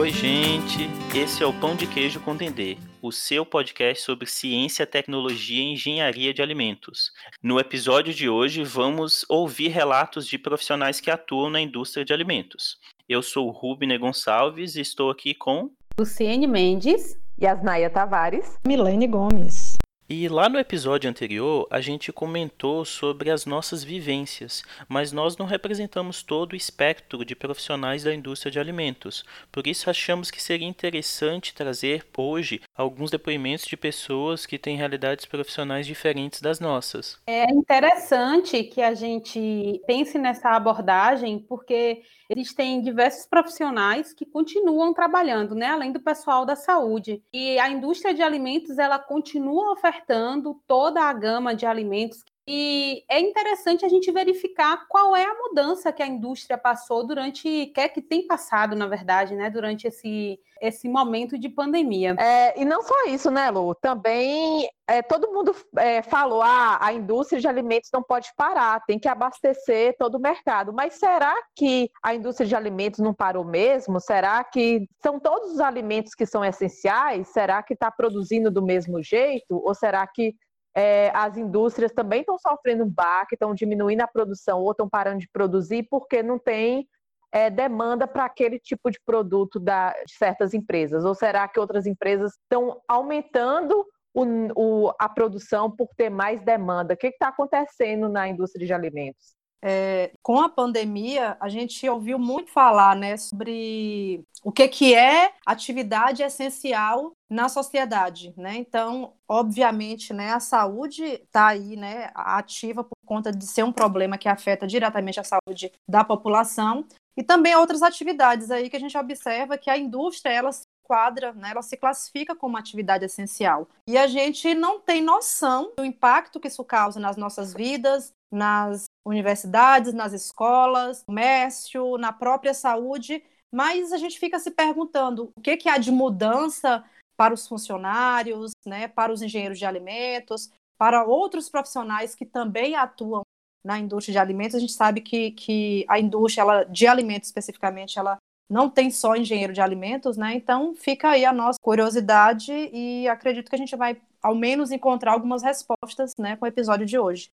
Oi, gente. Esse é o Pão de Queijo com Dendê, o seu podcast sobre ciência, tecnologia e engenharia de alimentos. No episódio de hoje, vamos ouvir relatos de profissionais que atuam na indústria de alimentos. Eu sou o Rubner Gonçalves e estou aqui com Luciene Mendes Yasnaia Tavares, Milene Gomes. E lá no episódio anterior, a gente comentou sobre as nossas vivências, mas nós não representamos todo o espectro de profissionais da indústria de alimentos. Por isso, achamos que seria interessante trazer hoje alguns depoimentos de pessoas que têm realidades profissionais diferentes das nossas. É interessante que a gente pense nessa abordagem, porque eles têm diversos profissionais que continuam trabalhando, né, além do pessoal da saúde. E a indústria de alimentos, ela continua ofertando toda a gama de alimentos e é interessante a gente verificar qual é a mudança que a indústria passou durante, que é que tem passado, na verdade, né, durante esse, esse momento de pandemia. É, e não só isso, né, Lu? Também é, todo mundo é, falou: ah, a indústria de alimentos não pode parar, tem que abastecer todo o mercado. Mas será que a indústria de alimentos não parou mesmo? Será que são todos os alimentos que são essenciais? Será que está produzindo do mesmo jeito? Ou será que é, as indústrias também estão sofrendo um baque, estão diminuindo a produção ou estão parando de produzir porque não tem é, demanda para aquele tipo de produto da, de certas empresas? Ou será que outras empresas estão aumentando o, o, a produção por ter mais demanda? O que está acontecendo na indústria de alimentos? É, com a pandemia, a gente ouviu muito falar né, sobre o que, que é atividade essencial na sociedade. Né? Então, obviamente, né, a saúde está aí né, ativa por conta de ser um problema que afeta diretamente a saúde da população, e também outras atividades aí que a gente observa que a indústria ela se quadra, né, ela se classifica como atividade essencial. E a gente não tem noção do impacto que isso causa nas nossas vidas, nas universidades, nas escolas, comércio, na própria saúde, mas a gente fica se perguntando o que, que há de mudança para os funcionários, né, para os engenheiros de alimentos, para outros profissionais que também atuam na indústria de alimentos. A gente sabe que, que a indústria ela, de alimentos especificamente ela não tem só engenheiro de alimentos, né? Então fica aí a nossa curiosidade e acredito que a gente vai ao menos encontrar algumas respostas, né, com o episódio de hoje.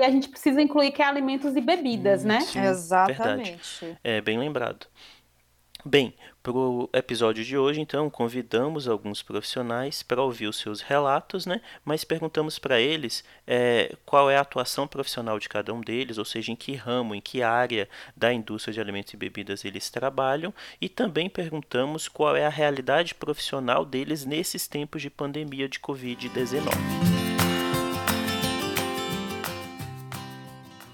E a gente precisa incluir que é alimentos e bebidas, né? Sim, Exatamente. Verdade. É bem lembrado. Bem, para o episódio de hoje, então, convidamos alguns profissionais para ouvir os seus relatos, né? Mas perguntamos para eles é, qual é a atuação profissional de cada um deles, ou seja, em que ramo, em que área da indústria de alimentos e bebidas eles trabalham, e também perguntamos qual é a realidade profissional deles nesses tempos de pandemia de Covid-19.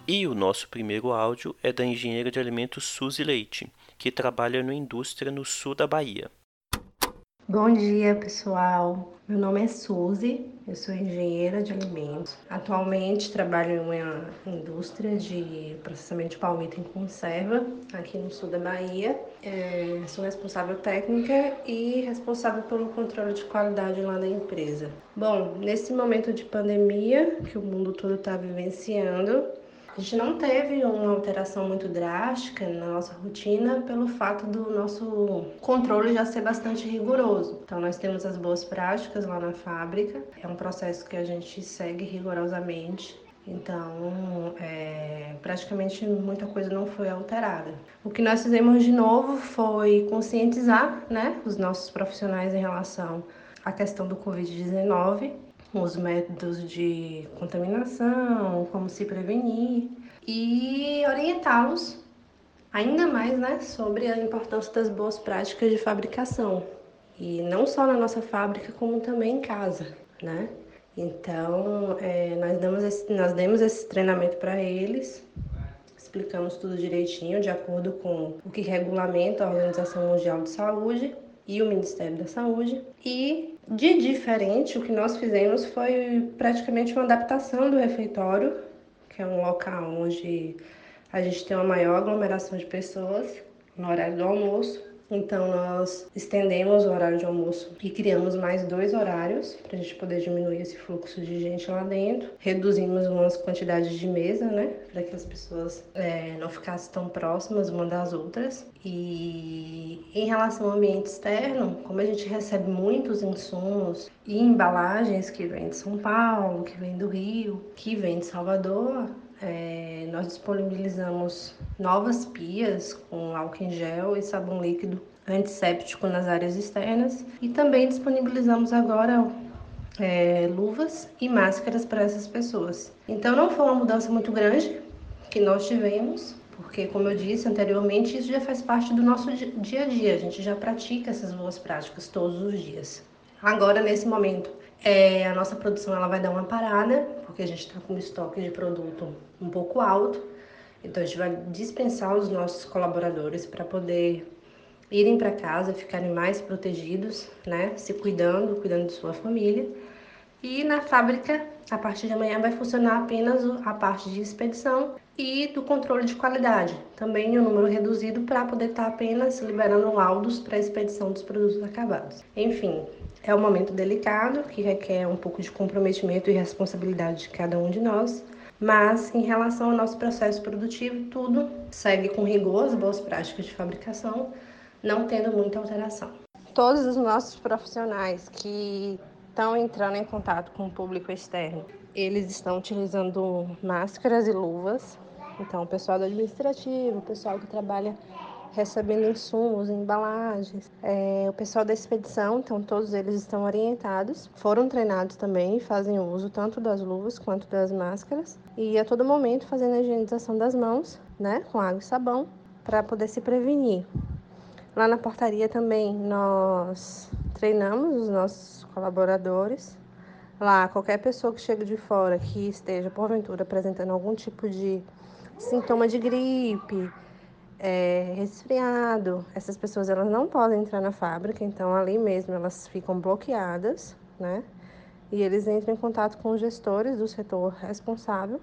E o nosso primeiro áudio é da engenheira de alimentos Suzy Leite, que trabalha na indústria no sul da Bahia. Bom dia, pessoal. Meu nome é Suzy, eu sou engenheira de alimentos. Atualmente trabalho em uma indústria de processamento de palmito em conserva, aqui no sul da Bahia. É, sou responsável técnica e responsável pelo controle de qualidade lá da empresa. Bom, nesse momento de pandemia que o mundo todo está vivenciando, a gente não teve uma alteração muito drástica na nossa rotina pelo fato do nosso controle já ser bastante rigoroso. Então, nós temos as boas práticas lá na fábrica, é um processo que a gente segue rigorosamente. Então, é, praticamente muita coisa não foi alterada. O que nós fizemos de novo foi conscientizar né, os nossos profissionais em relação à questão do Covid-19 os métodos de contaminação, como se prevenir e orientá-los ainda mais né, sobre a importância das boas práticas de fabricação. E não só na nossa fábrica, como também em casa, né? Então, é, nós, damos esse, nós demos esse treinamento para eles, explicamos tudo direitinho, de acordo com o que regulamenta a Organização Mundial de Saúde e o Ministério da Saúde. E de diferente, o que nós fizemos foi praticamente uma adaptação do refeitório, que é um local onde a gente tem uma maior aglomeração de pessoas no horário do almoço. Então, nós estendemos o horário de almoço e criamos mais dois horários para a gente poder diminuir esse fluxo de gente lá dentro. Reduzimos umas quantidades de mesa, né, para que as pessoas é, não ficassem tão próximas uma das outras. E em relação ao ambiente externo, como a gente recebe muitos insumos e embalagens que vêm de São Paulo, que vêm do Rio, que vêm de Salvador, é, nós disponibilizamos novas pias com álcool em gel e sabão líquido antisséptico nas áreas externas e também disponibilizamos agora é, luvas e máscaras para essas pessoas. Então não foi uma mudança muito grande que nós tivemos, porque como eu disse anteriormente, isso já faz parte do nosso dia a dia, a gente já pratica essas boas práticas todos os dias. Agora, nesse momento, é, a nossa produção ela vai dar uma parada, porque a gente está com um estoque de produto um pouco alto. Então a gente vai dispensar os nossos colaboradores para poder irem para casa, ficarem mais protegidos, né? Se cuidando, cuidando de sua família. E na fábrica, a partir de amanhã vai funcionar apenas a parte de expedição e do controle de qualidade, também em um número reduzido para poder estar tá apenas liberando laudos para a expedição dos produtos acabados. Enfim, é um momento delicado que requer um pouco de comprometimento e responsabilidade de cada um de nós, mas em relação ao nosso processo produtivo, tudo segue com rigor as boas práticas de fabricação, não tendo muita alteração. Todos os nossos profissionais que estão entrando em contato com o público externo, eles estão utilizando máscaras e luvas. Então, o pessoal do administrativo, o pessoal que trabalha recebendo insumos, embalagens. É, o pessoal da expedição, então todos eles estão orientados, foram treinados também, fazem uso tanto das luvas quanto das máscaras e a todo momento fazendo a higienização das mãos, né, com água e sabão, para poder se prevenir. Lá na portaria também nós treinamos os nossos colaboradores. Lá, qualquer pessoa que chega de fora que esteja porventura apresentando algum tipo de sintoma de gripe, é, resfriado. Essas pessoas elas não podem entrar na fábrica, então ali mesmo elas ficam bloqueadas, né? E eles entram em contato com os gestores do setor responsável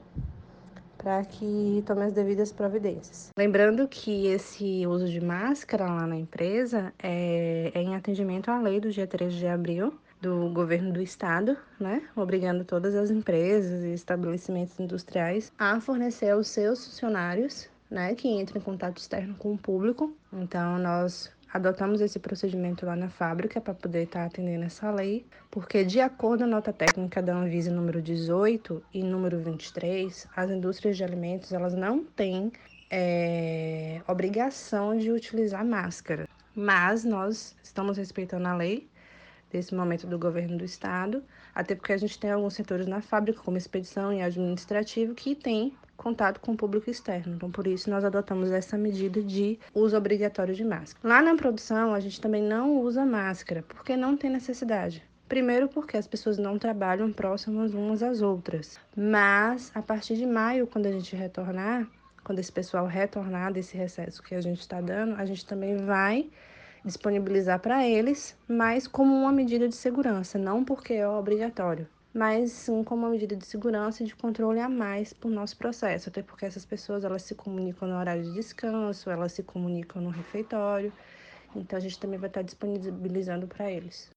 para que tomem as devidas providências. Lembrando que esse uso de máscara lá na empresa é, é em atendimento à lei do dia 13 de abril do governo do estado, né, obrigando todas as empresas e estabelecimentos industriais a fornecer aos seus funcionários né, que entra em contato externo com o público. Então, nós adotamos esse procedimento lá na fábrica para poder estar tá atendendo essa lei, porque de acordo com a nota técnica da Anvisa número 18 e número 23, as indústrias de alimentos elas não têm é, obrigação de utilizar máscara, mas nós estamos respeitando a lei desse momento do governo do estado, até porque a gente tem alguns setores na fábrica, como expedição e administrativo, que tem contato com o público externo. Então, por isso, nós adotamos essa medida de uso obrigatório de máscara. Lá na produção, a gente também não usa máscara, porque não tem necessidade. Primeiro, porque as pessoas não trabalham próximas umas às outras. Mas, a partir de maio, quando a gente retornar, quando esse pessoal retornar desse recesso que a gente está dando, a gente também vai disponibilizar para eles, mas como uma medida de segurança, não porque é obrigatório mas sim como uma medida de segurança e de controle a mais para o nosso processo, até porque essas pessoas elas se comunicam no horário de descanso, elas se comunicam no refeitório, então a gente também vai estar disponibilizando para eles.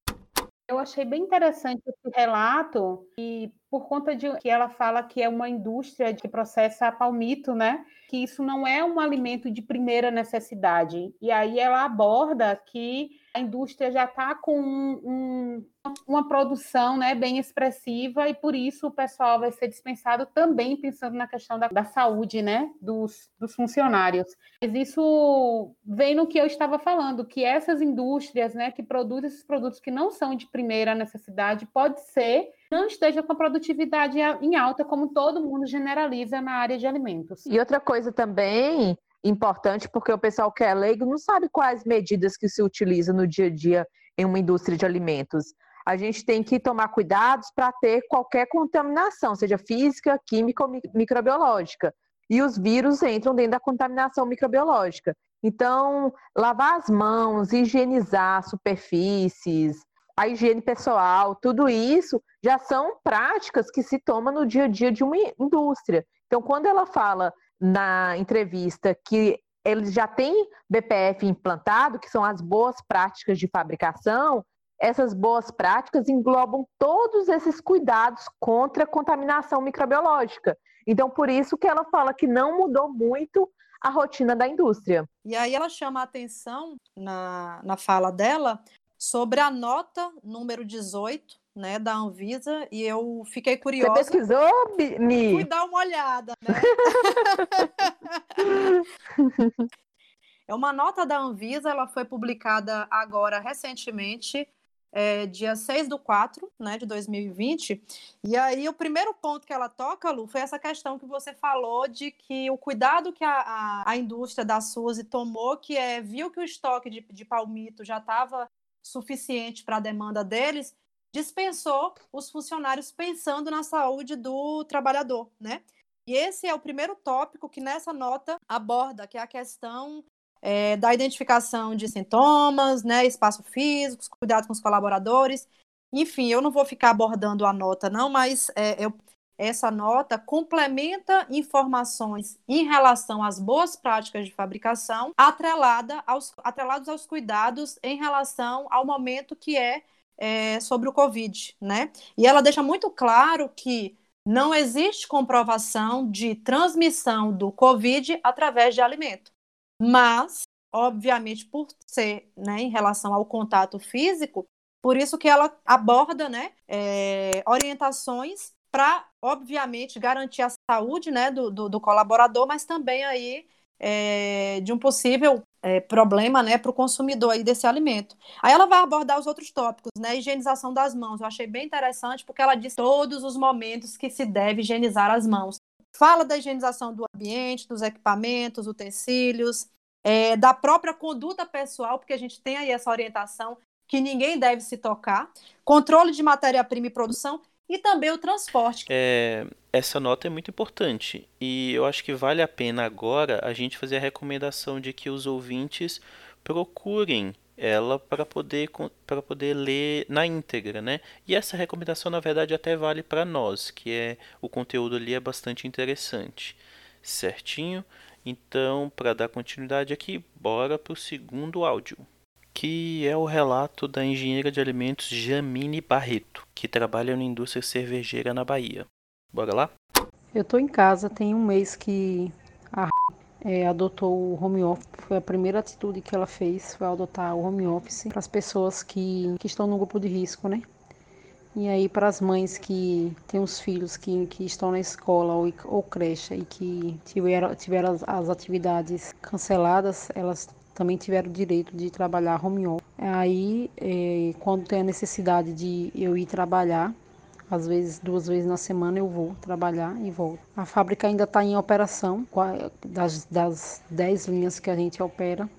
Eu achei bem interessante esse relato e por conta de que ela fala que é uma indústria que processa palmito, né? Que isso não é um alimento de primeira necessidade. E aí ela aborda que a indústria já está com um, um, uma produção né, bem expressiva e por isso o pessoal vai ser dispensado também pensando na questão da, da saúde né, dos, dos, funcionários. Mas isso vem no que eu estava falando, que essas indústrias né, que produzem esses produtos que não são de primeira necessidade, pode ser não esteja com a produtividade em alta, como todo mundo generaliza na área de alimentos. E outra coisa também importante, porque o pessoal que é leigo não sabe quais medidas que se utiliza no dia a dia em uma indústria de alimentos. A gente tem que tomar cuidados para ter qualquer contaminação, seja física, química ou microbiológica. E os vírus entram dentro da contaminação microbiológica. Então, lavar as mãos, higienizar superfícies, a higiene pessoal, tudo isso já são práticas que se tomam no dia a dia de uma indústria. Então, quando ela fala na entrevista que eles já têm BPF implantado, que são as boas práticas de fabricação, essas boas práticas englobam todos esses cuidados contra a contaminação microbiológica. Então, por isso que ela fala que não mudou muito a rotina da indústria. E aí ela chama a atenção na, na fala dela sobre a nota número 18, né, da Anvisa, e eu fiquei curiosa. Você pesquisou, Mi? Fui dar uma olhada, né? é uma nota da Anvisa, ela foi publicada agora recentemente é, dia 6 do 4 né, de 2020. E aí, o primeiro ponto que ela toca, Lu, foi essa questão que você falou de que o cuidado que a, a, a indústria da Suzy tomou, que é viu que o estoque de, de palmito já estava suficiente para a demanda deles, dispensou os funcionários pensando na saúde do trabalhador, né? E esse é o primeiro tópico que nessa nota aborda, que é a questão é, da identificação de sintomas, né, espaço físico, cuidado com os colaboradores. Enfim, eu não vou ficar abordando a nota, não, mas é, eu, essa nota complementa informações em relação às boas práticas de fabricação, atrelada aos, atrelados aos cuidados em relação ao momento que é, é sobre o Covid, né? E ela deixa muito claro que não existe comprovação de transmissão do Covid através de alimento mas, obviamente, por ser né, em relação ao contato físico, por isso que ela aborda né, é, orientações para, obviamente, garantir a saúde né, do, do, do colaborador, mas também aí é, de um possível é, problema né, para o consumidor aí desse alimento. Aí ela vai abordar os outros tópicos, né? Higienização das mãos. Eu achei bem interessante porque ela diz todos os momentos que se deve higienizar as mãos fala da higienização do ambiente, dos equipamentos, utensílios, é, da própria conduta pessoal, porque a gente tem aí essa orientação que ninguém deve se tocar, controle de matéria-prima e produção e também o transporte. É, essa nota é muito importante e eu acho que vale a pena agora a gente fazer a recomendação de que os ouvintes procurem ela para poder para poder ler na íntegra, né? E essa recomendação na verdade até vale para nós, que é o conteúdo ali é bastante interessante, certinho? Então, para dar continuidade aqui, bora para o segundo áudio, que é o relato da engenheira de alimentos Jamine Barreto, que trabalha na indústria cervejeira na Bahia. Bora lá? Eu estou em casa, tem um mês que a é, adotou o home office. Foi a primeira atitude que ela fez, foi adotar o home office para as pessoas que, que estão no grupo de risco, né? E aí para as mães que têm os filhos que, que estão na escola ou, ou creche e que tiveram, tiveram as, as atividades canceladas, elas também tiveram o direito de trabalhar home office. Aí, é, quando tem a necessidade de eu ir trabalhar, às vezes, duas vezes na semana eu vou trabalhar e volto. A fábrica ainda está em operação, das, das dez linhas que a gente opera,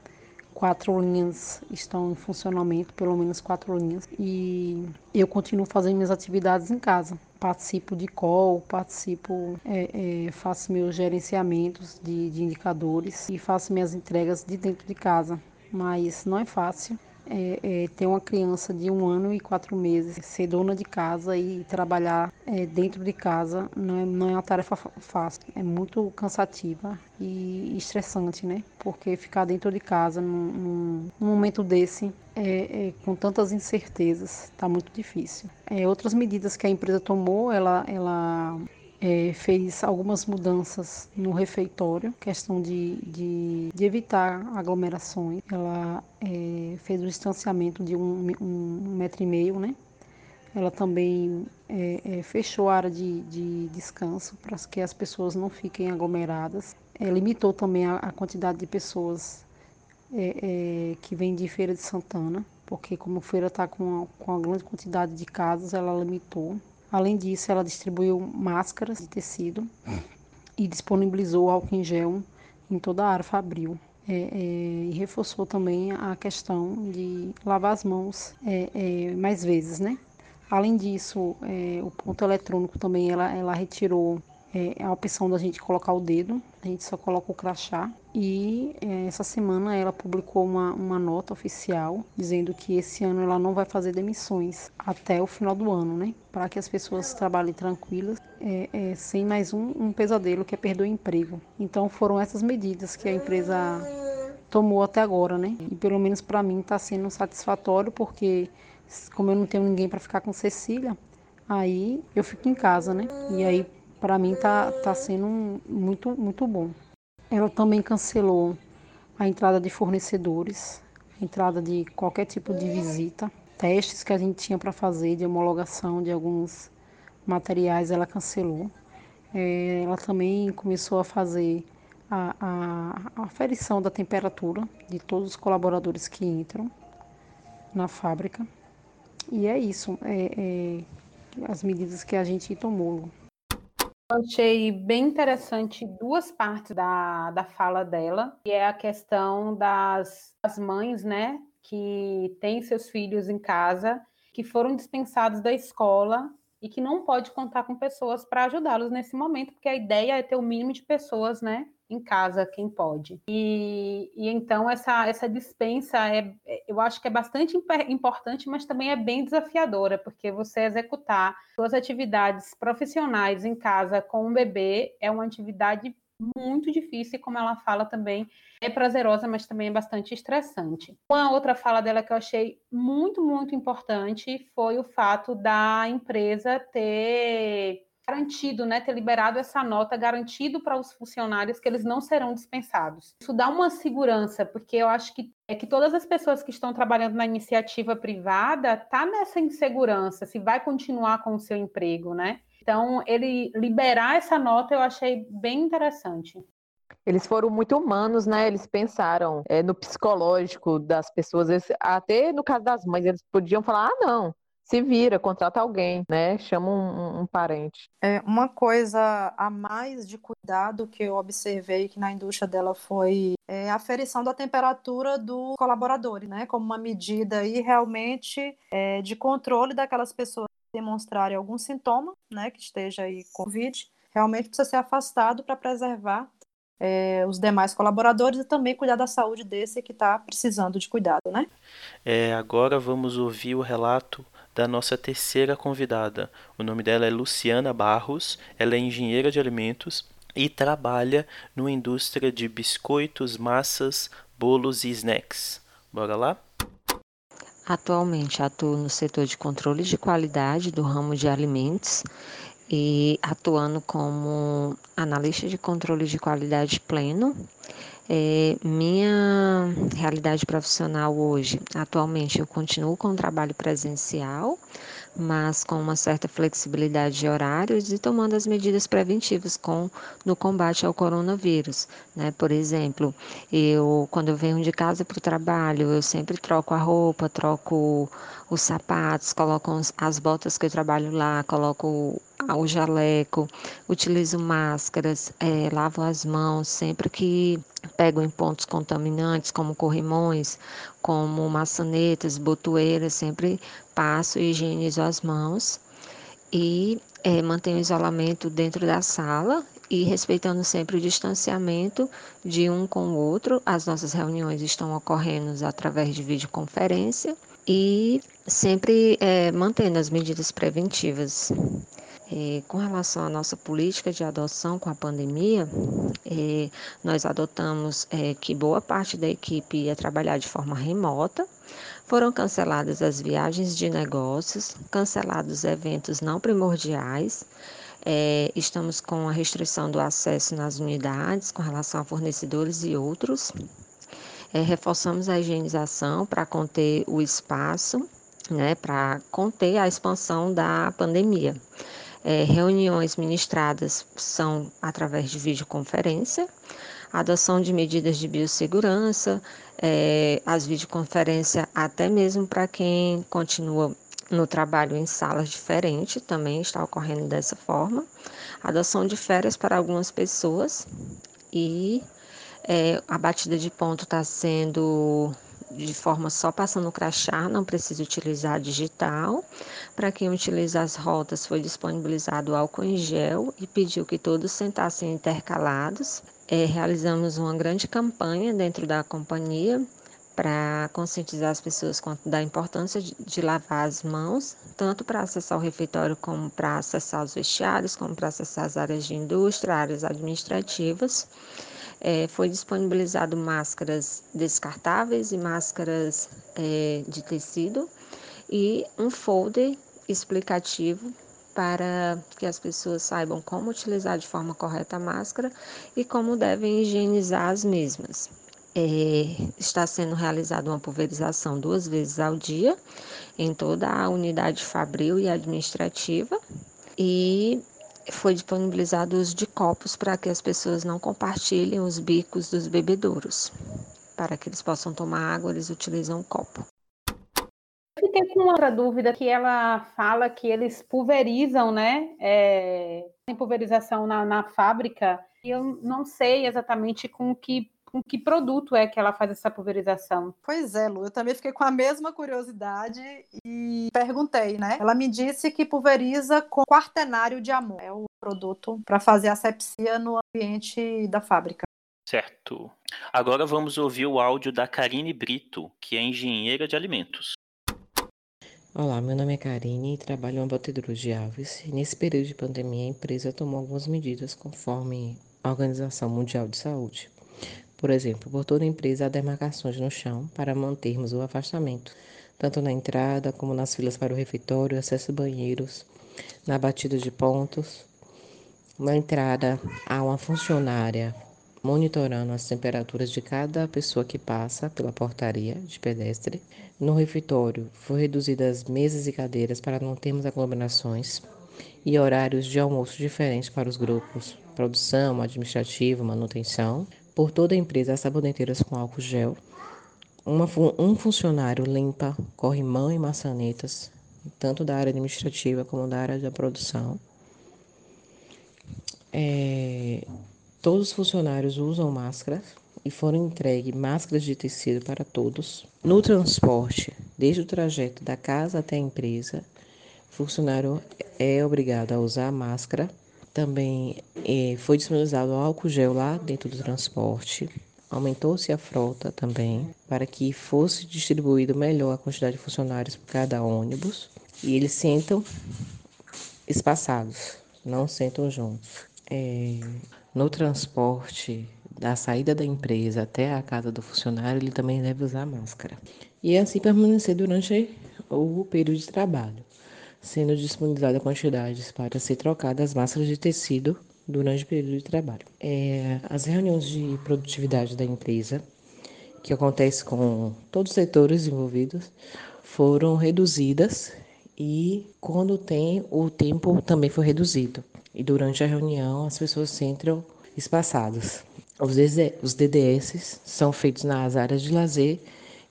quatro linhas estão em funcionamento, pelo menos quatro linhas. E eu continuo fazendo minhas atividades em casa. Participo de call, participo, é, é, faço meus gerenciamentos de, de indicadores e faço minhas entregas de dentro de casa. Mas não é fácil é, é, ter uma criança de um ano e quatro meses, ser dona de casa e trabalhar é, dentro de casa não é, não é uma tarefa fácil, é muito cansativa e estressante, né? Porque ficar dentro de casa num, num, momento desse é, é, com tantas incertezas está muito difícil. É, outras medidas que a empresa tomou, ela, ela é, fez algumas mudanças no refeitório, questão de, de, de evitar aglomerações. Ela é, fez o distanciamento de um, um, metro e meio, né? Ela também é, é fechou a área de, de descanso para que as pessoas não fiquem aglomeradas. É, limitou também a, a, quantidade de pessoas é, que vêm de Feira de Santana, porque como a feira está com, com uma grande quantidade de casos, ela limitou. Além disso, ela distribuiu máscaras de tecido e disponibilizou álcool em gel em toda a área fabril. É, é, e reforçou também a questão de lavar as mãos é, é mais vezes, né? Além disso, é, o ponto eletrônico também ela, ela retirou é, a opção da gente colocar o dedo, a gente só coloca o crachá. E é, essa semana ela publicou uma, uma nota oficial dizendo que esse ano ela não vai fazer demissões até o final do ano, né? Para que as pessoas trabalhem tranquilas, é, é, sem mais um, um pesadelo que é perder o emprego. Então foram essas medidas que a empresa tomou até agora, né? E pelo menos para mim está sendo satisfatório porque como eu não tenho ninguém para ficar com Cecília, aí eu fico em casa, né? E aí para mim tá tá sendo muito muito bom. Ela também cancelou a entrada de fornecedores, a entrada de qualquer tipo de visita, testes que a gente tinha para fazer de homologação de alguns materiais, ela cancelou. É, ela também começou a fazer a, a, a aferição da temperatura de todos os colaboradores que entram na fábrica. E é isso, é, é as medidas que a gente tomou. Eu achei bem interessante duas partes da, da fala dela, que é a questão das, das mães, né, que têm seus filhos em casa, que foram dispensados da escola e que não pode contar com pessoas para ajudá-los nesse momento, porque a ideia é ter o mínimo de pessoas, né, em casa quem pode. E, e então essa, essa dispensa é, é eu acho que é bastante importante, mas também é bem desafiadora, porque você executar suas atividades profissionais em casa com um bebê é uma atividade muito difícil, como ela fala também, é prazerosa, mas também é bastante estressante. Uma outra fala dela que eu achei muito, muito importante foi o fato da empresa ter garantido, né, ter liberado essa nota, garantido para os funcionários que eles não serão dispensados. Isso dá uma segurança, porque eu acho que é que todas as pessoas que estão trabalhando na iniciativa privada tá nessa insegurança, se vai continuar com o seu emprego, né? Então, ele liberar essa nota eu achei bem interessante. Eles foram muito humanos, né? Eles pensaram é, no psicológico das pessoas. Eles, até no caso das mães, eles podiam falar: ah, não, se vira, contrata alguém, né? Chama um, um, parente. É, uma coisa a mais de cuidado que eu observei que na indústria dela foi é, a aferição da temperatura do colaborador, né? Como uma medida aí realmente é, de controle daquelas pessoas que demonstrarem algum sintoma, né? Que esteja aí com Covid, realmente precisa ser afastado para preservar é, os demais colaboradores e também cuidar da saúde desse que está precisando de cuidado, né? É, agora vamos ouvir o relato da nossa terceira convidada. O nome dela é Luciana Barros, ela é engenheira de alimentos e trabalha numa indústria de biscoitos, massas, bolos e snacks. Bora lá? Atualmente atuo no setor de controle de qualidade do ramo de alimentos e atuando como analista de controle de qualidade pleno é, minha realidade profissional hoje, atualmente, eu continuo com o trabalho presencial, mas com uma certa flexibilidade de horários e tomando as medidas preventivas com, no combate ao coronavírus. Né? Por exemplo, eu quando eu venho de casa para o trabalho, eu sempre troco a roupa, troco os sapatos, coloco as botas que eu trabalho lá, coloco o jaleco, utilizo máscaras, é, lavo as mãos sempre que pego em pontos contaminantes, como corrimões, como maçanetas, botoeiras, sempre passo e higienizo as mãos e é, mantenho o isolamento dentro da sala e respeitando sempre o distanciamento de um com o outro. As nossas reuniões estão ocorrendo através de videoconferência e sempre é, mantendo as medidas preventivas. É, com relação à nossa política de adoção com a pandemia, é, nós adotamos é, que boa parte da equipe ia trabalhar de forma remota, foram canceladas as viagens de negócios, cancelados eventos não primordiais, é, estamos com a restrição do acesso nas unidades com relação a fornecedores e outros. É, reforçamos a higienização para conter o espaço, né, para conter a expansão da pandemia. É, reuniões ministradas são através de videoconferência, adoção de medidas de biossegurança, é, as videoconferências até mesmo para quem continua no trabalho em salas diferentes, também está ocorrendo dessa forma. Adoção de férias para algumas pessoas e é, a batida de ponto está sendo de forma só passando o crachá, não precisa utilizar digital. Para quem utiliza as rotas, foi disponibilizado álcool em gel e pediu que todos sentassem intercalados. É, realizamos uma grande campanha dentro da companhia para conscientizar as pessoas quanto da importância de, de lavar as mãos, tanto para acessar o refeitório como para acessar os vestiários, como para acessar as áreas de indústria, áreas administrativas. É, foi disponibilizado máscaras descartáveis e máscaras é, de tecido e um folder explicativo para que as pessoas saibam como utilizar de forma correta a máscara e como devem higienizar as mesmas. É, está sendo realizada uma pulverização duas vezes ao dia em toda a unidade fabril e administrativa e foi disponibilizado o uso de copos para que as pessoas não compartilhem os bicos dos bebedouros. Para que eles possam tomar água, eles utilizam um copo. Fiquei com outra dúvida que ela fala que eles pulverizam, né? É, tem pulverização na, na fábrica. E eu não sei exatamente com que com que produto é que ela faz essa pulverização. Pois é, Lu, eu também fiquei com a mesma curiosidade e perguntei, né? Ela me disse que pulveriza com quaternário de amor. É o produto para fazer asepsia no ambiente da fábrica. Certo. Agora vamos ouvir o áudio da Karine Brito, que é engenheira de alimentos. Olá, meu nome é Karine e trabalho em abatedor de aves. nesse período de pandemia, a empresa tomou algumas medidas conforme a Organização Mundial de Saúde. Por exemplo, por toda empresa há demarcações no chão para mantermos o afastamento, tanto na entrada como nas filas para o refeitório, acesso a banheiros, na batida de pontos. Na entrada há uma funcionária monitorando as temperaturas de cada pessoa que passa pela portaria de pedestre. No refeitório, foi reduzidas as mesas e cadeiras para não termos aglomerações e horários de almoço diferentes para os grupos, produção, administrativo, manutenção por toda a empresa as saboneteiras com álcool gel. Uma, um funcionário limpa corrimão e maçanetas, tanto da área administrativa como da área da produção. É, todos os funcionários usam máscaras e foram entregues máscaras de tecido para todos. No transporte, desde o trajeto da casa até a empresa, o funcionário é obrigado a usar máscara também eh, foi disponibilizado álcool gel lá dentro do transporte. Aumentou-se a frota também para que fosse distribuído melhor a quantidade de funcionários por cada ônibus. E eles sentam espaçados, não sentam juntos. É, no transporte da saída da empresa até a casa do funcionário, ele também deve usar máscara. E assim permanecer durante o período de trabalho sendo disponibilizada quantidades para ser trocadas máscaras de tecido durante o período de trabalho. É, as reuniões de produtividade da empresa, que acontece com todos os setores envolvidos, foram reduzidas e quando tem o tempo também foi reduzido. E durante a reunião as pessoas sentam espaçadas. Os DDS são feitos nas áreas de lazer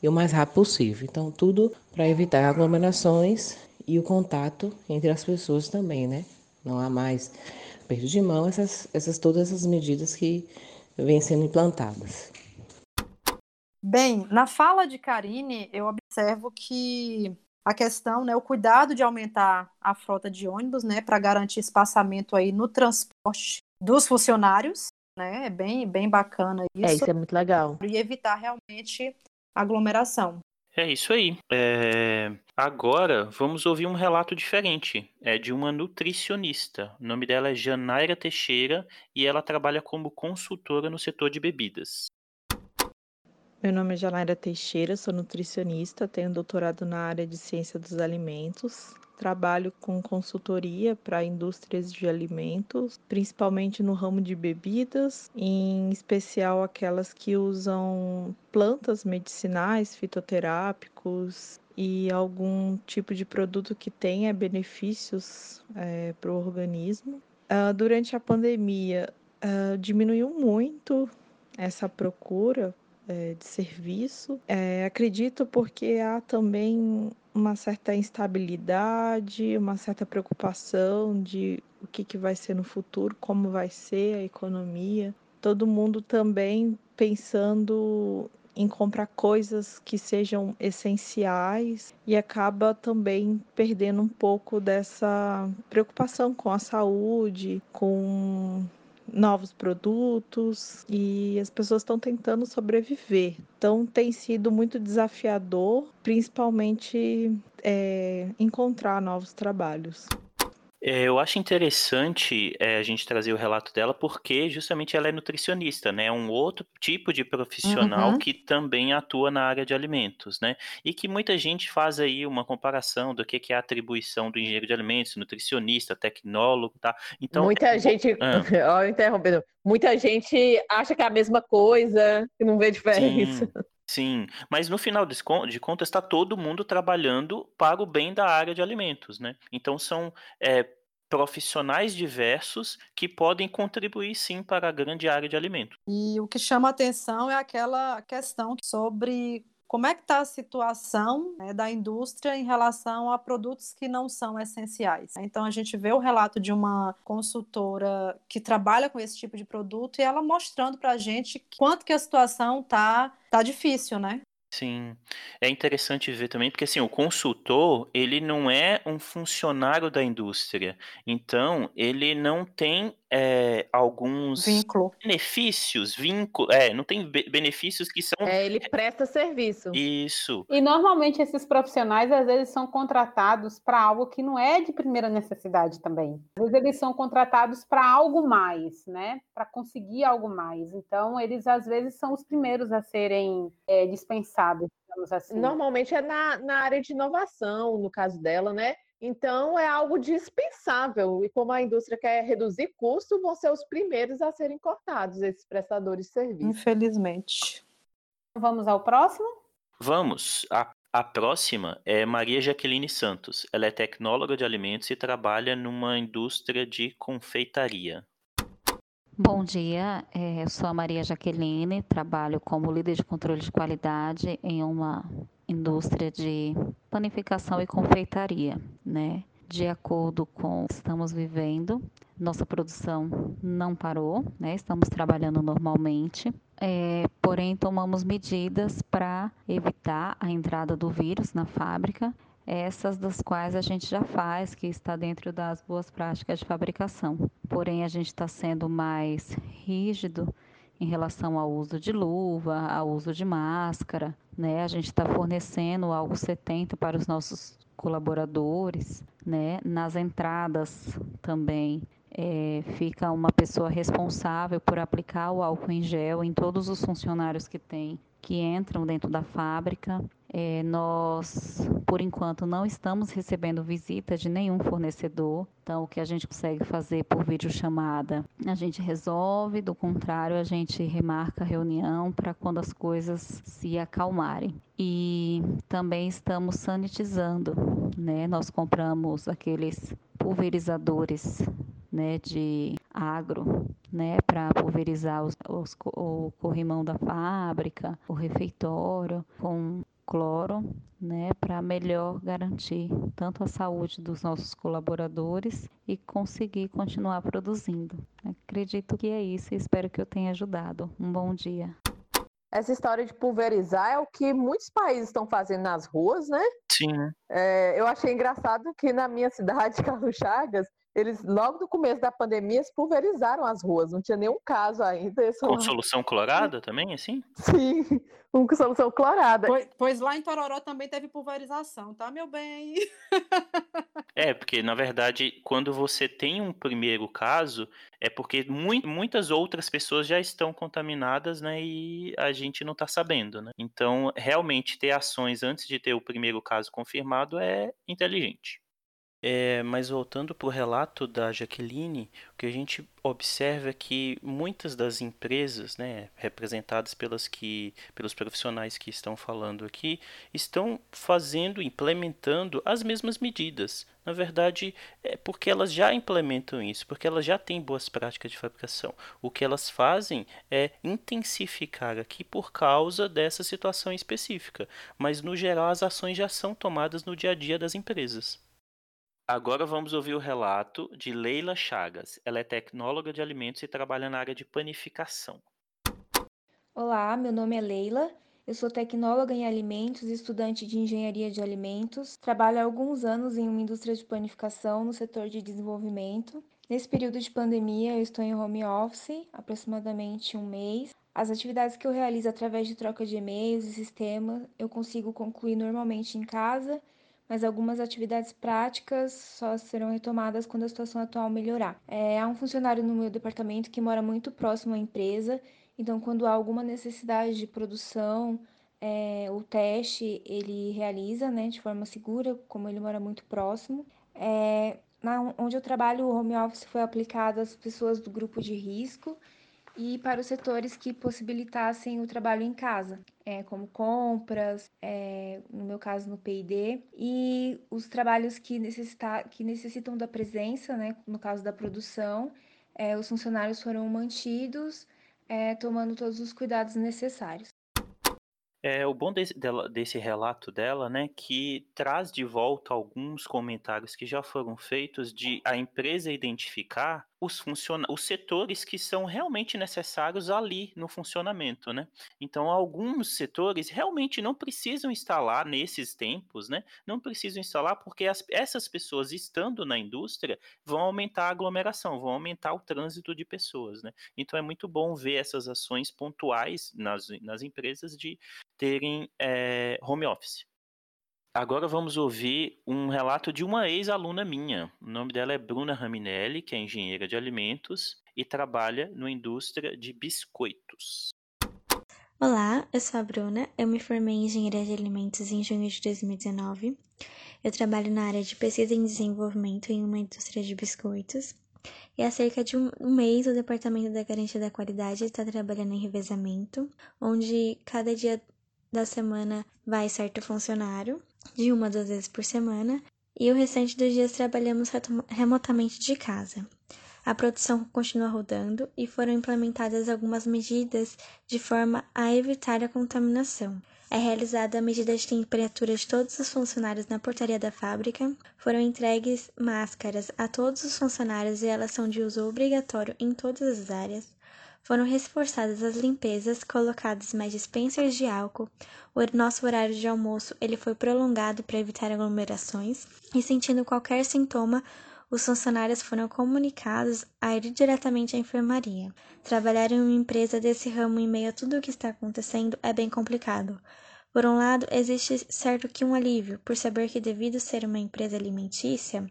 e o mais rápido possível. Então, tudo para evitar aglomerações e o contato entre as pessoas também, né? Não há mais perda de mão, essas, essas todas as medidas que vêm sendo implantadas. Bem, na fala de Karine, eu observo que a questão, né, o cuidado de aumentar a frota de ônibus, né, para garantir espaçamento aí no transporte dos funcionários, né, é bem, bem bacana isso. É, isso é muito legal. E evitar realmente aglomeração. É isso aí. É... Agora vamos ouvir um relato diferente. É de uma nutricionista. O nome dela é Janaira Teixeira e ela trabalha como consultora no setor de bebidas. Meu nome é Janaira Teixeira, sou nutricionista, tenho doutorado na área de ciência dos alimentos. Trabalho com consultoria para indústrias de alimentos, principalmente no ramo de bebidas, em especial aquelas que usam plantas medicinais, fitoterápicos e algum tipo de produto que tenha benefícios é, para o organismo. Uh, durante a pandemia, uh, diminuiu muito essa procura é, de serviço. É, acredito porque há também uma certa instabilidade, uma certa preocupação de o que, que vai ser no futuro, como vai ser a economia. Todo mundo também pensando em comprar coisas que sejam essenciais e acaba também perdendo um pouco dessa preocupação com a saúde, com novos produtos e as pessoas estão tentando sobreviver. Então tem sido muito desafiador, principalmente é, encontrar novos trabalhos. É, eu acho interessante é, a gente trazer o relato dela porque justamente ela é nutricionista, né? É um outro tipo de profissional uhum. que também atua na área de alimentos, né? E que muita gente faz aí uma comparação do que é a atribuição do engenheiro de alimentos, nutricionista, tecnólogo, tá? Então muita é... gente, ah. ó, interrompendo, muita gente acha que é a mesma coisa, que não vê diferença. Sim. Sim, mas no final de contas está todo mundo trabalhando para o bem da área de alimentos, né? Então são é, profissionais diversos que podem contribuir sim para a grande área de alimentos. E o que chama atenção é aquela questão sobre como é que está a situação né, da indústria em relação a produtos que não são essenciais? Então a gente vê o relato de uma consultora que trabalha com esse tipo de produto e ela mostrando para a gente quanto que a situação tá tá difícil, né? Sim, é interessante ver também, porque assim, o consultor, ele não é um funcionário da indústria, então ele não tem é, alguns Vínculo. benefícios, vínculo, é, não tem benefícios que são... É, ele presta serviço. Isso. E normalmente esses profissionais, às vezes, são contratados para algo que não é de primeira necessidade também. Às vezes eles são contratados para algo mais, né? Para conseguir algo mais. Então, eles, às vezes, são os primeiros a serem é, dispensados, assim. Normalmente é na, na área de inovação, no caso dela, né? Então, é algo dispensável. E como a indústria quer reduzir custo, vão ser os primeiros a serem cortados, esses prestadores de serviço. Infelizmente. Vamos ao próximo? Vamos. A, a próxima é Maria Jaqueline Santos. Ela é tecnóloga de alimentos e trabalha numa indústria de confeitaria. Bom dia, é, eu sou a Maria Jaqueline, trabalho como líder de controle de qualidade em uma indústria de panificação e confeitaria, né? De acordo com o que estamos vivendo, nossa produção não parou, né? Estamos trabalhando normalmente, é, porém tomamos medidas para evitar a entrada do vírus na fábrica, essas das quais a gente já faz, que está dentro das boas práticas de fabricação. Porém, a gente está sendo mais rígido em relação ao uso de luva, ao uso de máscara, né? A gente está fornecendo algo 70 para os nossos colaboradores, né? Nas entradas também é, fica uma pessoa responsável por aplicar o álcool em gel em todos os funcionários que tem que entram dentro da fábrica. É, nós, por enquanto, não estamos recebendo visita de nenhum fornecedor. Então, o que a gente consegue fazer por videochamada, a gente resolve. Do contrário, a gente remarca a reunião para quando as coisas se acalmarem. E também estamos sanitizando, né? Nós compramos aqueles pulverizadores né, de agro, né, para pulverizar os, os, o corrimão da fábrica, o refeitório, com cloro, né, para melhor garantir tanto a saúde dos nossos colaboradores e conseguir continuar produzindo. Acredito que é isso e espero que eu tenha ajudado. Um bom dia. Essa história de pulverizar é o que muitos países estão fazendo nas ruas, né? Sim. É, eu achei engraçado que na minha cidade, Carlos Chagas, eles, logo no começo da pandemia, pulverizaram as ruas, não tinha nenhum caso ainda. Com solução clorada também, assim? Sim, com solução clorada. Pois, pois, lá em Tororó também teve pulverização, tá, meu bem? é, porque na verdade, quando você tem um primeiro caso, é porque mu muitas outras pessoas já estão contaminadas, né, e a gente não tá sabendo, né? Então, realmente ter ações antes de ter o primeiro caso confirmado é inteligente. É, mas voltando para o relato da Jaqueline, o que a gente observa é que muitas das empresas, né, representadas pelas que, pelos profissionais que estão falando aqui, estão fazendo, implementando as mesmas medidas. Na verdade, é porque elas já implementam isso, porque elas já têm boas práticas de fabricação. O que elas fazem é intensificar aqui por causa dessa situação específica. Mas, no geral, as ações já são tomadas no dia a dia das empresas. Agora vamos ouvir o relato de Leila Chagas. Ela é tecnóloga de alimentos e trabalha na área de panificação. Olá, meu nome é Leila. Eu sou tecnóloga em alimentos e estudante de engenharia de alimentos. Trabalho há alguns anos em uma indústria de panificação no setor de desenvolvimento. Nesse período de pandemia, eu estou em home office, aproximadamente um mês. As atividades que eu realizo através de troca de e-mails e sistema, eu consigo concluir normalmente em casa mas algumas atividades práticas só serão retomadas quando a situação atual melhorar. É, há um funcionário no meu departamento que mora muito próximo à empresa, então quando há alguma necessidade de produção, é, o teste ele realiza né, de forma segura, como ele mora muito próximo. É, na, onde eu trabalho, o home office foi aplicado às pessoas do grupo de risco e para os setores que possibilitassem o trabalho em casa, é, como compras, é, no meu caso no P&D, e os trabalhos que, necessita, que necessitam da presença, né, no caso da produção, é, os funcionários foram mantidos, é, tomando todos os cuidados necessários. É, o bom desse, desse relato dela, né, que traz de volta alguns comentários que já foram feitos de a empresa identificar os, funciona os setores que são realmente necessários ali no funcionamento, né? Então, alguns setores realmente não precisam instalar nesses tempos, né? Não precisam instalar porque as, essas pessoas estando na indústria vão aumentar a aglomeração, vão aumentar o trânsito de pessoas, né? Então, é muito bom ver essas ações pontuais nas, nas empresas de terem é, home office. Agora vamos ouvir um relato de uma ex-aluna minha. O nome dela é Bruna Raminelli, que é engenheira de alimentos e trabalha na indústria de biscoitos. Olá, eu sou a Bruna, eu me formei em engenharia de alimentos em junho de 2019. Eu trabalho na área de pesquisa e desenvolvimento em uma indústria de biscoitos. E há cerca de um mês, o Departamento da Garantia da Qualidade está trabalhando em revezamento, onde cada dia da semana vai certo funcionário, de uma a duas vezes por semana, e o restante dos dias trabalhamos remotamente de casa. A produção continua rodando e foram implementadas algumas medidas de forma a evitar a contaminação. É realizada a medida de temperatura de todos os funcionários na portaria da fábrica. Foram entregues máscaras a todos os funcionários e elas são de uso obrigatório em todas as áreas. Foram reforçadas as limpezas, colocados mais dispensers de álcool. O nosso horário de almoço ele foi prolongado para evitar aglomerações e sentindo qualquer sintoma, os funcionários foram comunicados a ir diretamente à enfermaria. Trabalhar em uma empresa desse ramo em meio a tudo o que está acontecendo é bem complicado. Por um lado, existe certo que um alívio, por saber que, devido ser uma empresa alimentícia,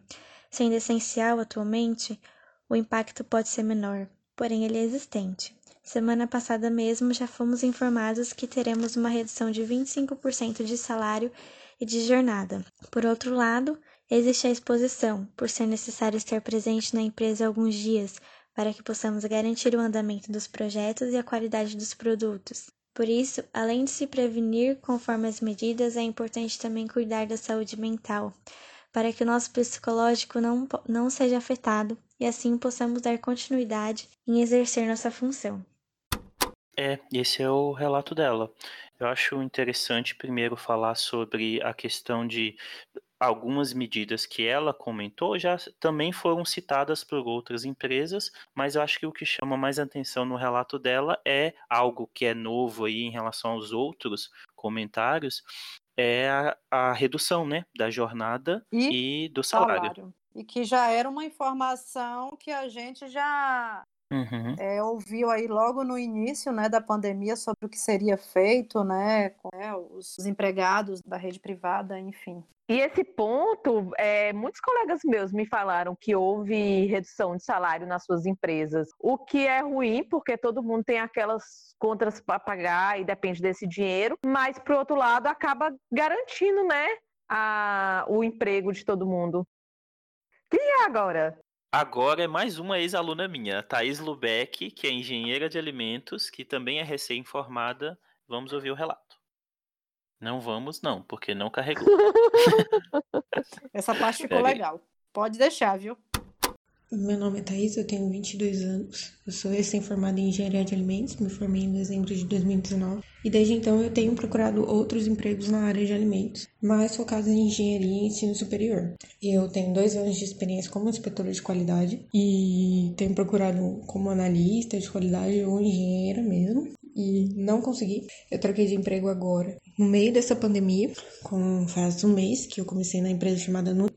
sendo essencial atualmente, o impacto pode ser menor porém ele é existente. Semana passada mesmo já fomos informados que teremos uma redução de 25% de salário e de jornada. Por outro lado, existe a exposição, por ser necessário estar presente na empresa alguns dias para que possamos garantir o andamento dos projetos e a qualidade dos produtos. Por isso, além de se prevenir conforme as medidas, é importante também cuidar da saúde mental, para que o nosso psicológico não, não seja afetado e assim possamos dar continuidade em exercer nossa função. É, esse é o relato dela. Eu acho interessante primeiro falar sobre a questão de algumas medidas que ela comentou já também foram citadas por outras empresas, mas eu acho que o que chama mais atenção no relato dela é algo que é novo aí em relação aos outros comentários, é a, a redução, né, da jornada e, e do salário. salário e que já era uma informação que a gente já uhum. é, ouviu aí logo no início né, da pandemia sobre o que seria feito né, com é, os empregados da rede privada, enfim. E esse ponto, é, muitos colegas meus me falaram que houve redução de salário nas suas empresas, o que é ruim, porque todo mundo tem aquelas contas para pagar e depende desse dinheiro, mas, por outro lado, acaba garantindo né, a, o emprego de todo mundo. Quem é agora? Agora é mais uma ex-aluna minha, Thaís Lubeck, que é engenheira de alimentos, que também é recém-formada. Vamos ouvir o relato. Não vamos, não, porque não carregou. Essa parte ficou legal. Pode deixar, viu? Meu nome é Thaís, eu tenho 22 anos. Eu sou recém-formada em Engenharia de Alimentos, me formei em dezembro de 2019. E desde então eu tenho procurado outros empregos na área de alimentos, mais focados em engenharia e ensino superior. Eu tenho dois anos de experiência como inspetora de qualidade e tenho procurado como analista de qualidade ou engenheira mesmo. E não consegui. Eu troquei de emprego agora, no meio dessa pandemia, com faz um mês que eu comecei na empresa chamada Nut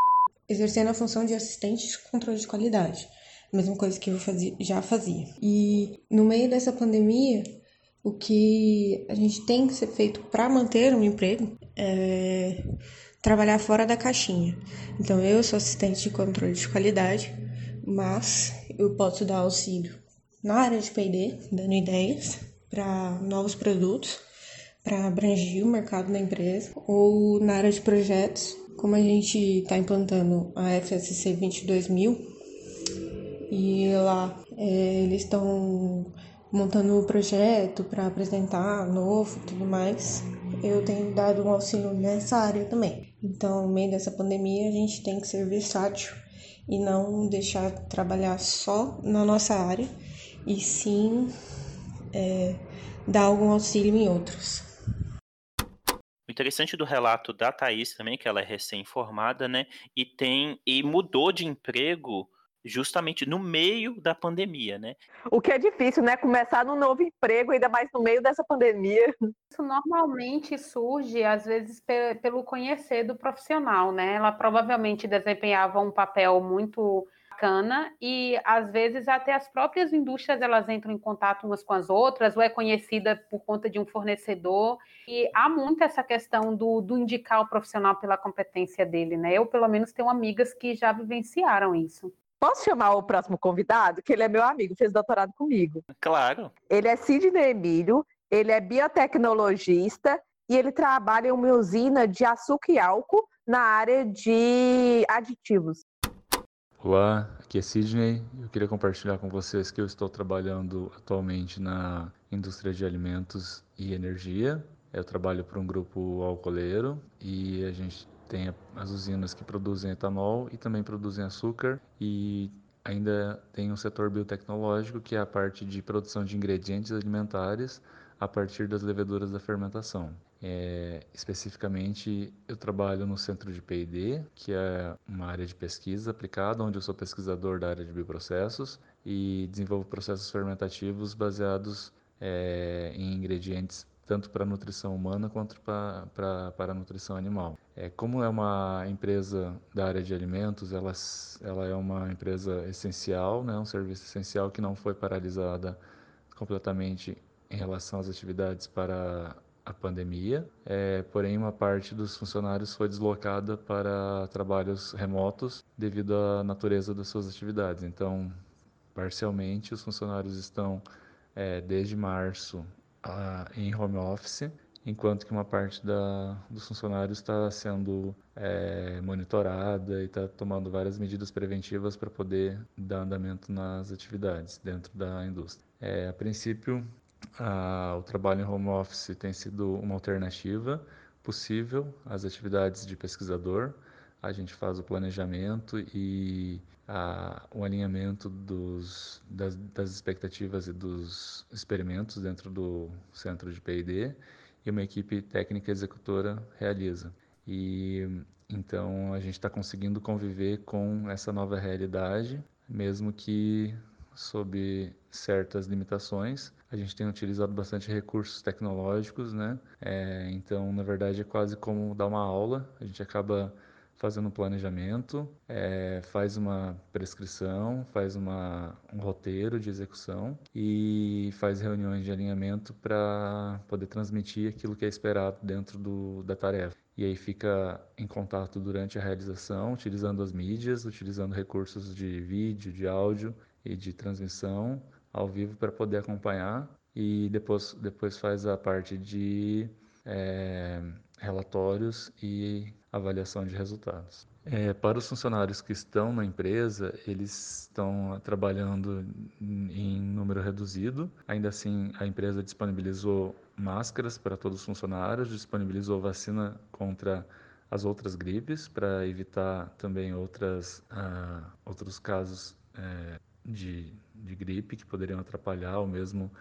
exercendo a função de assistente de controle de qualidade, mesma coisa que eu fazia, já fazia. E no meio dessa pandemia, o que a gente tem que ser feito para manter um emprego é trabalhar fora da caixinha. Então, eu sou assistente de controle de qualidade, mas eu posso dar auxílio na área de P&D, dando ideias para novos produtos, para abranger o mercado da empresa, ou na área de projetos, como a gente está implantando a FSC 22000, e lá é, eles estão montando o um projeto para apresentar novo tudo mais. Eu tenho dado um auxílio nessa área também. Então, no meio dessa pandemia, a gente tem que ser versátil e não deixar trabalhar só na nossa área, e sim é, dar algum auxílio em outros. Interessante do relato da Thaís também, que ela é recém-formada, né? E tem e mudou de emprego justamente no meio da pandemia, né? O que é difícil, né? Começar num novo emprego, ainda mais no meio dessa pandemia. Isso normalmente surge, às vezes, pelo conhecer do profissional, né? Ela provavelmente desempenhava um papel muito bacana e às vezes até as próprias indústrias elas entram em contato umas com as outras ou é conhecida por conta de um fornecedor e há muito essa questão do, do indicar o profissional pela competência dele, né? Eu pelo menos tenho amigas que já vivenciaram isso. Posso chamar o próximo convidado? Que ele é meu amigo, fez doutorado comigo. Claro. Ele é Sidney Emílio, ele é biotecnologista e ele trabalha em uma usina de açúcar e álcool na área de aditivos. Olá, aqui é Sidney. Eu queria compartilhar com vocês que eu estou trabalhando atualmente na indústria de alimentos e energia. Eu trabalho para um grupo alcooleiro e a gente tem as usinas que produzem etanol e também produzem açúcar e ainda tem um setor biotecnológico que é a parte de produção de ingredientes alimentares a partir das leveduras da fermentação. É, especificamente, eu trabalho no centro de P&D, que é uma área de pesquisa aplicada, onde eu sou pesquisador da área de bioprocessos e desenvolvo processos fermentativos baseados é, em ingredientes tanto para a nutrição humana quanto para, a nutrição animal. É, como é uma empresa da área de alimentos, ela, ela é uma empresa essencial, né, um serviço essencial que não foi paralisada completamente em relação às atividades para a pandemia, é, porém uma parte dos funcionários foi deslocada para trabalhos remotos devido à natureza das suas atividades. Então, parcialmente, os funcionários estão é, desde março em home office, enquanto que uma parte da, dos funcionários está sendo é, monitorada e está tomando várias medidas preventivas para poder dar andamento nas atividades dentro da indústria. É, a princípio, a, o trabalho em home office tem sido uma alternativa possível às atividades de pesquisador. A gente faz o planejamento e a, o alinhamento dos, das, das, expectativas e dos experimentos dentro do centro de P&D e uma equipe técnica executora realiza. E então a gente está conseguindo conviver com essa nova realidade, mesmo que sob certas limitações. A gente tem utilizado bastante recursos tecnológicos, né? É, então, na verdade, é quase como dar uma aula. A gente acaba fazendo um planejamento, é, faz uma prescrição, faz uma, um roteiro de execução e faz reuniões de alinhamento para poder transmitir aquilo que é esperado dentro do, da tarefa. E aí fica em contato durante a realização, utilizando as mídias, utilizando recursos de vídeo, de áudio e de transmissão ao vivo para poder acompanhar e depois, depois faz a parte de é, relatórios e avaliação de resultados. É, para os funcionários que estão na empresa, eles estão trabalhando em número reduzido. Ainda assim, a empresa disponibilizou máscaras para todos os funcionários, disponibilizou vacina contra as outras gripes para evitar também outras, uh, outros casos é, de, de gripe que poderiam atrapalhar ou mesmo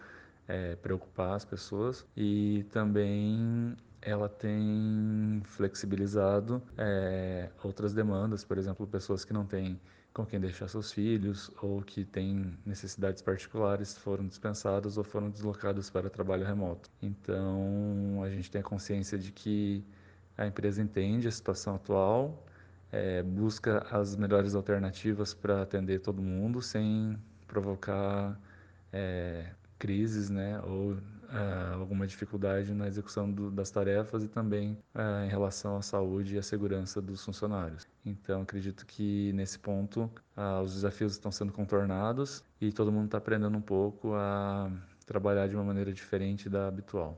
é, preocupar as pessoas. E também ela tem flexibilizado é, outras demandas, por exemplo, pessoas que não têm com quem deixar seus filhos ou que têm necessidades particulares foram dispensadas ou foram deslocadas para trabalho remoto. Então, a gente tem a consciência de que a empresa entende a situação atual, é, busca as melhores alternativas para atender todo mundo sem provocar é, crises, né, ou é, alguma dificuldade na execução do, das tarefas e também é, em relação à saúde e à segurança dos funcionários. Então, acredito que nesse ponto os desafios estão sendo contornados e todo mundo está aprendendo um pouco a trabalhar de uma maneira diferente da habitual.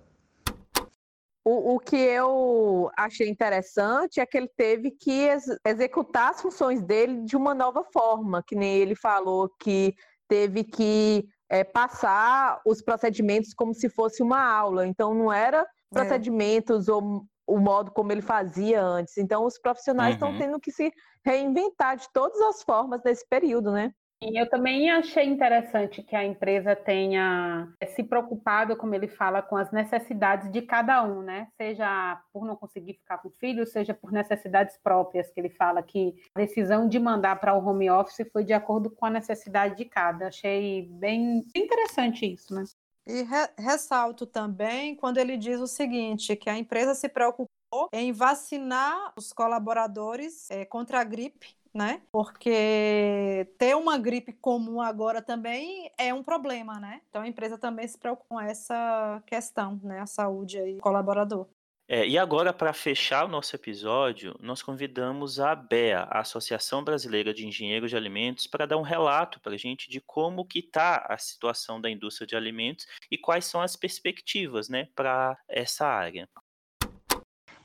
O, o, que eu achei interessante é que ele teve que ex executar as funções dele de uma nova forma, que nem ele falou que teve que é, passar os procedimentos como se fosse uma aula. Então, não era é. procedimentos é. ou o modo como ele fazia antes. Então, os profissionais estão uhum. tendo que se reinventar de todas as formas nesse período, né? Eu também achei interessante que a empresa tenha eh, se preocupado, como ele fala, com as necessidades de cada um, né? Seja por não conseguir ficar com o filho, seja por necessidades próprias, que ele fala que a decisão de mandar para o home office foi de acordo com a necessidade de cada. Achei bem interessante isso, né? E re ressalto também quando ele diz o seguinte, que a empresa se preocupou em vacinar os colaboradores é, contra a gripe né? Porque ter uma gripe comum agora também é um problema, né? Então a empresa também se preocupa com essa questão, né? A saúde aí do colaborador. É, e agora, para fechar o nosso episódio, nós convidamos a ABEA, a Associação Brasileira de Engenheiros de Alimentos, para dar um relato para a gente de como que está a situação da indústria de alimentos e quais são as perspectivas né, para essa área.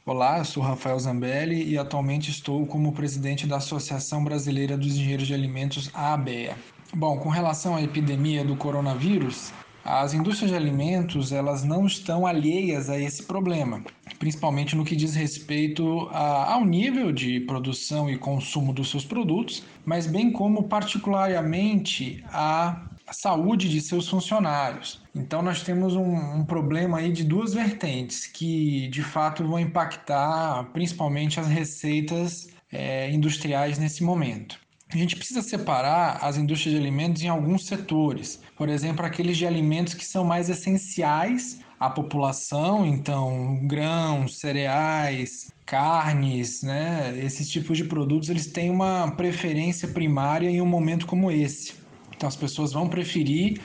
Olá, sou Rafael Zambelli e atualmente estou como presidente da Associação Brasileira dos Engenheiros de Alimentos, ABEA. Bom, com relação à epidemia do coronavírus, as indústrias de alimentos elas não estão alheias a esse problema, principalmente no que diz respeito a, ao nível de produção e consumo dos seus produtos, mas bem como particularmente a a saúde de seus funcionários. Então nós temos um, um, problema aí de duas vertentes que de fato vão impactar principalmente as receitas é, industriais nesse momento. A gente precisa separar as indústrias de alimentos em alguns setores. Por exemplo, aqueles de alimentos que são mais essenciais à população, então grãos, cereais, carnes, né? Esses tipos de produtos eles têm uma preferência primária em um momento como esse. Então as pessoas vão preferir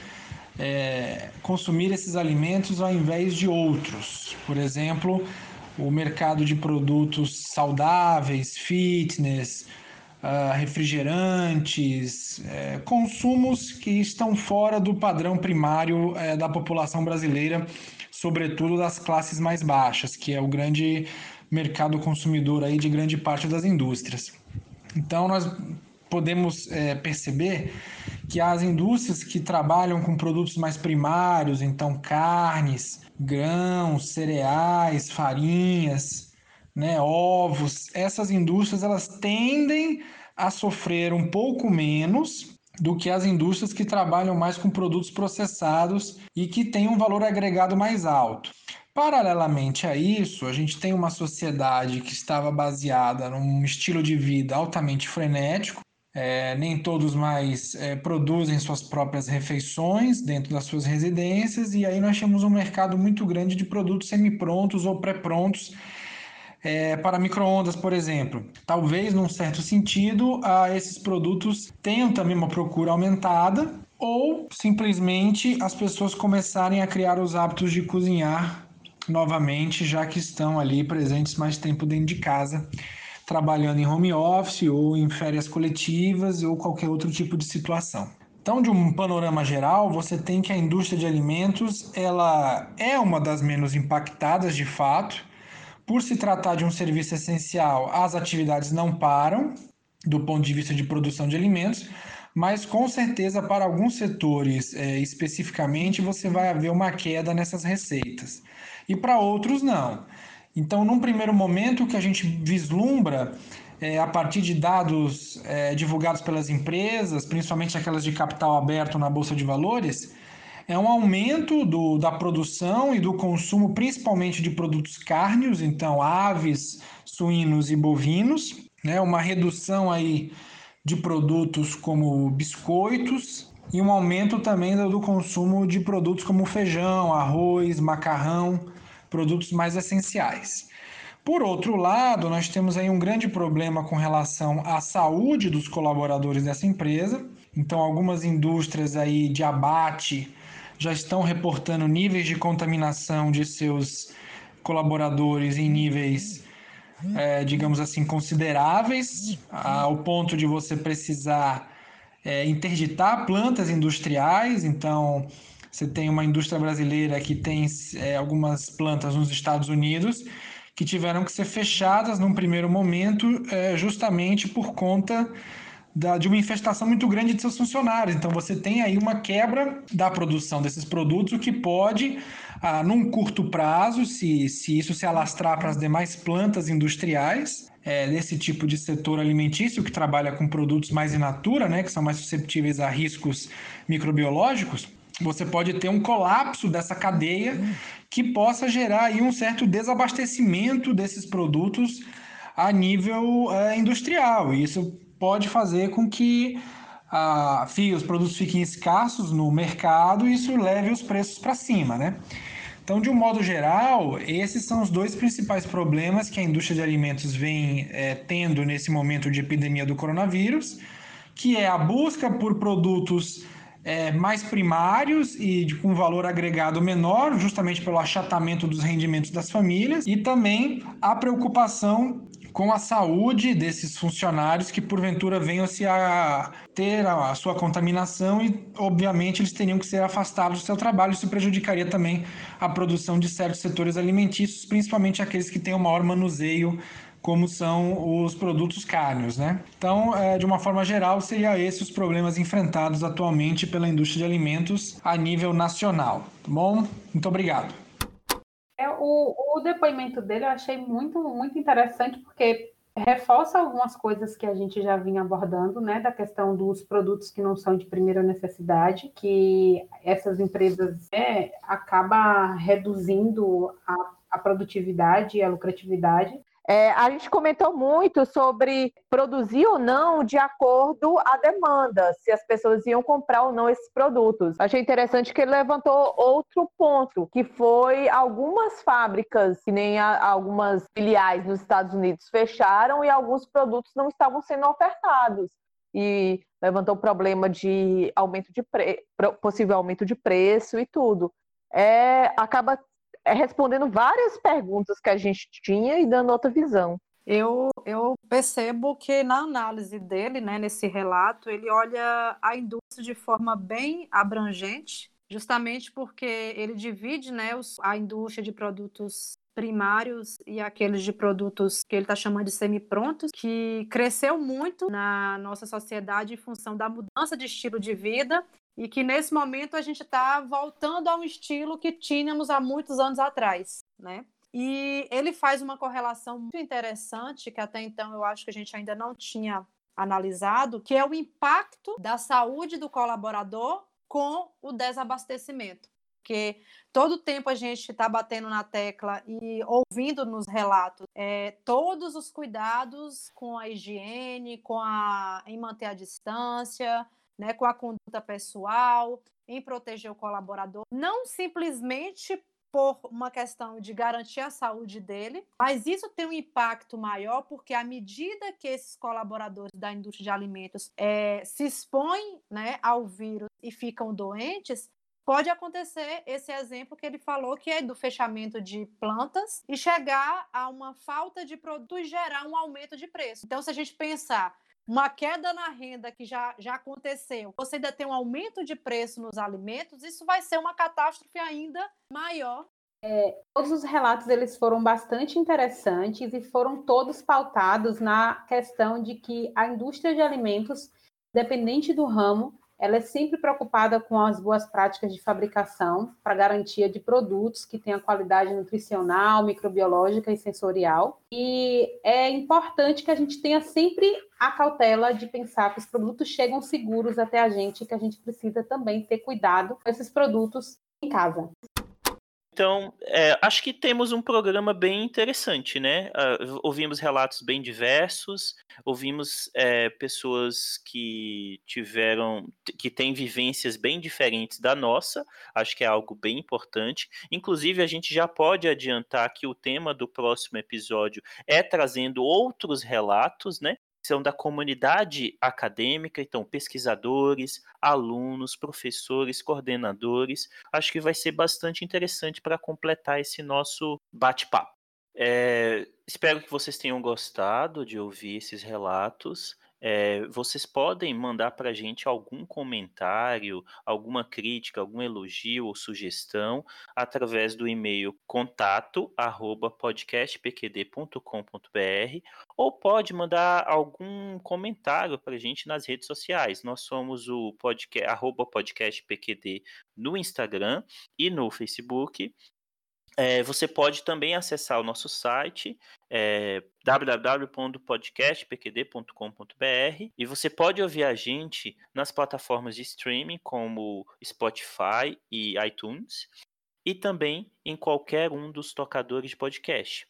é, consumir esses alimentos ao invés de outros. Por exemplo, o mercado de produtos saudáveis, fitness, uh, refrigerantes, é, consumos que estão fora do padrão primário é, da população brasileira, sobretudo das classes mais baixas, que é o grande mercado consumidor aí de grande parte das indústrias. Então nós podemos é, perceber que as indústrias que trabalham com produtos mais primários, então carnes, grãos, cereais, farinhas, né, ovos, essas indústrias elas tendem a sofrer um pouco menos do que as indústrias que trabalham mais com produtos processados e que têm um valor agregado mais alto. Paralelamente a isso, a gente tem uma sociedade que estava baseada num estilo de vida altamente frenético, é, nem todos mais é, produzem suas próprias refeições dentro das suas residências, e aí nós temos um mercado muito grande de produtos semi-prontos ou pré-prontos é, para microondas, por exemplo. Talvez, num certo sentido, a esses produtos tenham também uma procura aumentada, ou simplesmente as pessoas começarem a criar os hábitos de cozinhar novamente, já que estão ali presentes mais tempo dentro de casa trabalhando em home office ou em férias coletivas ou qualquer outro tipo de situação. Então, de um panorama geral, você tem que a indústria de alimentos ela é uma das menos impactadas de fato. Por se tratar de um serviço essencial, as atividades não param do ponto de vista de produção de alimentos, mas com certeza para alguns setores é, especificamente você vai haver uma queda nessas receitas e para outros não. Então, num primeiro momento, o que a gente vislumbra é, a partir de dados é, divulgados pelas empresas, principalmente aquelas de capital aberto na Bolsa de Valores, é um aumento do, da produção e do consumo, principalmente de produtos cárneos, então aves, suínos e bovinos, né, uma redução aí de produtos como biscoitos e um aumento também do, do consumo de produtos como feijão, arroz, macarrão, produtos mais essenciais. Por outro lado, nós temos aí um grande problema com relação à saúde dos colaboradores dessa empresa. Então, algumas indústrias aí de abate já estão reportando níveis de contaminação de seus colaboradores em níveis, é, digamos assim, consideráveis, ao ponto de você precisar é, interditar plantas industriais. Então, você tem uma indústria brasileira que tem é, algumas plantas nos Estados Unidos que tiveram que ser fechadas num primeiro momento, é, justamente por conta da, de uma infestação muito grande de seus funcionários. Então, você tem aí uma quebra da produção desses produtos, o que pode, ah, num curto prazo, se, se isso se alastrar para as demais plantas industriais, é, desse tipo de setor alimentício que trabalha com produtos mais in natura, né, que são mais susceptíveis a riscos microbiológicos, você pode ter um colapso dessa cadeia que possa gerar aí um certo desabastecimento desses produtos a nível é, industrial. E isso pode fazer com que ah, os produtos fiquem escassos no mercado e isso leve os preços para cima, né? Então, de um modo geral, esses são os dois principais problemas que a indústria de alimentos vem é, tendo nesse momento de epidemia do coronavírus, que é a busca por produtos é, mais primários e de, com valor agregado menor, justamente pelo achatamento dos rendimentos das famílias, e também a preocupação com a saúde desses funcionários que porventura venham se a ter a, sua contaminação e obviamente eles teriam que ser afastados do seu trabalho, isso prejudicaria também a produção de certos setores alimentícios, principalmente aqueles que têm o maior manuseio como são os produtos cárneos, né? Então, é, de uma forma geral, seria esses os problemas enfrentados atualmente pela indústria de alimentos a nível nacional, tá bom? Muito obrigado. É, o, o depoimento dele eu achei muito, muito interessante, porque reforça algumas coisas que a gente já vinha abordando, né, da questão dos produtos que não são de primeira necessidade, que essas empresas é, acaba reduzindo a, a produtividade e a lucratividade, é, a gente comentou muito sobre produzir ou não de acordo à demanda, se as pessoas iam comprar ou não esses produtos. Achei interessante que ele levantou outro ponto, que foi algumas fábricas, que nem a, algumas filiais nos Estados Unidos fecharam e alguns produtos não estavam sendo ofertados. E levantou o problema de aumento de pre... possível aumento de preço e tudo. É, acaba respondendo várias perguntas que a gente tinha e dando outra visão. Eu, eu percebo que na análise dele, né, nesse relato, ele olha a indústria de forma bem abrangente, justamente porque ele divide né, os, a indústria de produtos primários e aqueles de produtos que ele está chamando de semi-prontos, que cresceu muito na nossa sociedade em função da mudança de estilo de vida e que nesse momento a gente está voltando a um estilo que tínhamos há muitos anos atrás, né? E ele faz uma correlação muito interessante que até então eu acho que a gente ainda não tinha analisado, que é o impacto da saúde do colaborador com o desabastecimento. Porque todo tempo a gente está batendo na tecla e ouvindo nos relatos é, todos os cuidados com a higiene, com a em manter a distância, né, com a conduta pessoal, em proteger o colaborador, não simplesmente por uma questão de garantir a saúde dele, mas isso tem um impacto maior porque à medida que esses colaboradores da indústria de alimentos é, se expõem né, ao vírus e ficam doentes, pode acontecer esse exemplo que ele falou, que é do fechamento de plantas e chegar a uma falta de produto e gerar um aumento de preço. Então, se a gente pensar uma queda na renda que já, já aconteceu, você ainda tem um aumento de preço nos alimentos, isso vai ser uma catástrofe ainda maior. É, todos os relatos eles foram bastante interessantes e foram todos pautados na questão de que a indústria de alimentos, dependente do ramo, ela é sempre preocupada com as boas práticas de fabricação para garantia de produtos que tenham qualidade nutricional, microbiológica e sensorial. E é importante que a gente tenha sempre a cautela de pensar que os produtos chegam seguros até a gente, que a gente precisa também ter cuidado com esses produtos em casa. Então, é, acho que temos um programa bem interessante, né? Uh, ouvimos relatos bem diversos, ouvimos é, pessoas que tiveram, que têm vivências bem diferentes da nossa, acho que é algo bem importante. Inclusive, a gente já pode adiantar que o tema do próximo episódio é trazendo outros relatos, né? São da comunidade acadêmica, então pesquisadores, alunos, professores, coordenadores. Acho que vai ser bastante interessante para completar esse nosso bate-papo. É, espero que vocês tenham gostado de ouvir esses relatos. É, vocês podem mandar para a gente algum comentário, alguma crítica, algum elogio ou sugestão através do e-mail contato arroba podcastpqd.com.br ou pode mandar algum comentário para a gente nas redes sociais. Nós somos o podcast, arroba podcastpqd no Instagram e no Facebook é, você pode também acessar o nosso site é, www.podcastpqd.com.br e você pode ouvir a gente nas plataformas de streaming como Spotify e iTunes e também em qualquer um dos tocadores de podcast.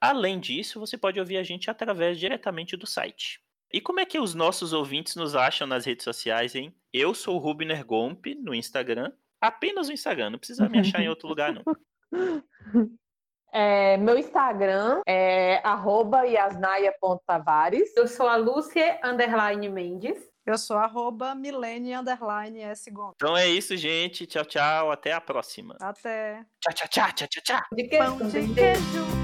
Além disso, você pode ouvir a gente através diretamente do site. E como é que os nossos ouvintes nos acham nas redes sociais, hein? Eu sou o Rubner Gomp no Instagram, apenas no Instagram, não precisa me achar em outro lugar não. É, meu Instagram é yasnaia.tavares. Eu sou a Lúcia Underline Mendes. Eu sou arroba Milene Underline S Gomes. Então é isso, gente. Tchau, tchau. Até a próxima. Até. Tchau, tchau, tchau, tchau, tchau. De queijo. Pão de queijo.